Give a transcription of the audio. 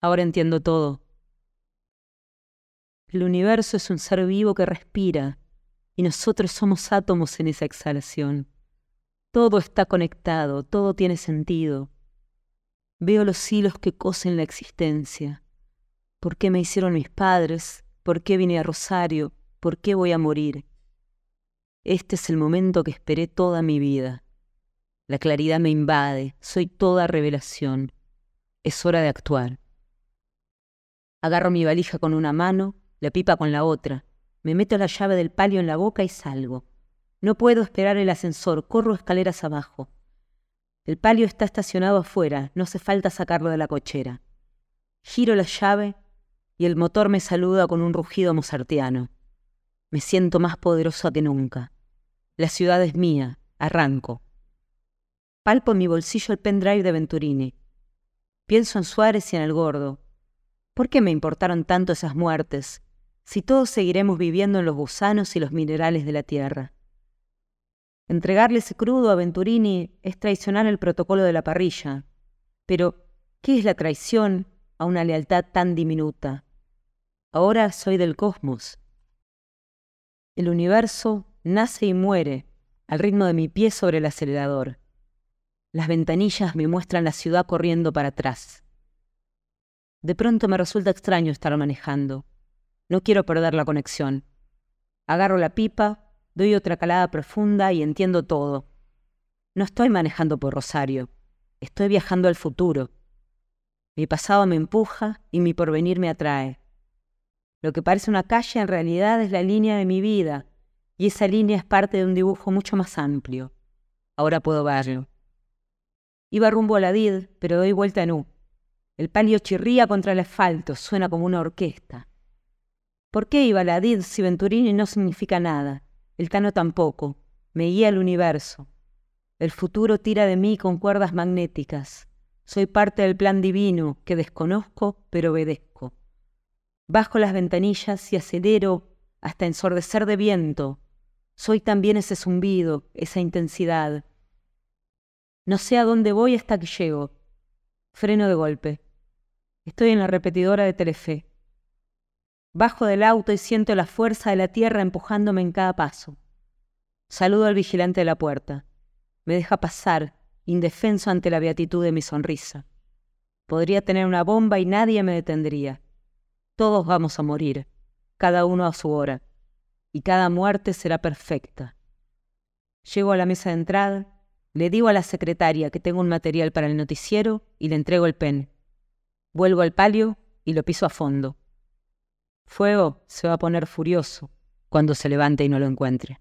Ahora entiendo todo. El universo es un ser vivo que respira y nosotros somos átomos en esa exhalación. Todo está conectado, todo tiene sentido. Veo los hilos que cosen la existencia. ¿Por qué me hicieron mis padres? ¿Por qué vine a Rosario? ¿Por qué voy a morir? Este es el momento que esperé toda mi vida. La claridad me invade, soy toda revelación. Es hora de actuar. Agarro mi valija con una mano, la pipa con la otra. Me meto la llave del palio en la boca y salgo. No puedo esperar el ascensor, corro escaleras abajo. El palio está estacionado afuera, no hace falta sacarlo de la cochera. Giro la llave y el motor me saluda con un rugido mozartiano. Me siento más poderosa que nunca. La ciudad es mía, arranco. Palpo en mi bolsillo el pendrive de Venturini. Pienso en Suárez y en el gordo, ¿Por qué me importaron tanto esas muertes, si todos seguiremos viviendo en los gusanos y los minerales de la tierra? Entregarle ese crudo a Venturini es traicionar el protocolo de la parrilla. Pero, ¿qué es la traición a una lealtad tan diminuta? Ahora soy del cosmos. El universo nace y muere al ritmo de mi pie sobre el acelerador. Las ventanillas me muestran la ciudad corriendo para atrás. De pronto me resulta extraño estar manejando. No quiero perder la conexión. Agarro la pipa, doy otra calada profunda y entiendo todo. No estoy manejando por Rosario, estoy viajando al futuro. Mi pasado me empuja y mi porvenir me atrae. Lo que parece una calle en realidad es la línea de mi vida, y esa línea es parte de un dibujo mucho más amplio. Ahora puedo verlo. Iba rumbo a la DID, pero doy vuelta en U. El palio chirría contra el asfalto, suena como una orquesta. ¿Por qué iba la DID si Venturini no significa nada? El Tano tampoco. Me guía el universo. El futuro tira de mí con cuerdas magnéticas. Soy parte del plan divino que desconozco pero obedezco. Bajo las ventanillas y acelero hasta ensordecer de viento. Soy también ese zumbido, esa intensidad. No sé a dónde voy hasta que llego. Freno de golpe. Estoy en la repetidora de Telefe. Bajo del auto y siento la fuerza de la tierra empujándome en cada paso. Saludo al vigilante de la puerta. Me deja pasar, indefenso ante la beatitud de mi sonrisa. Podría tener una bomba y nadie me detendría. Todos vamos a morir, cada uno a su hora, y cada muerte será perfecta. Llego a la mesa de entrada, le digo a la secretaria que tengo un material para el noticiero y le entrego el pen. Vuelvo al palio y lo piso a fondo. Fuego se va a poner furioso cuando se levante y no lo encuentre.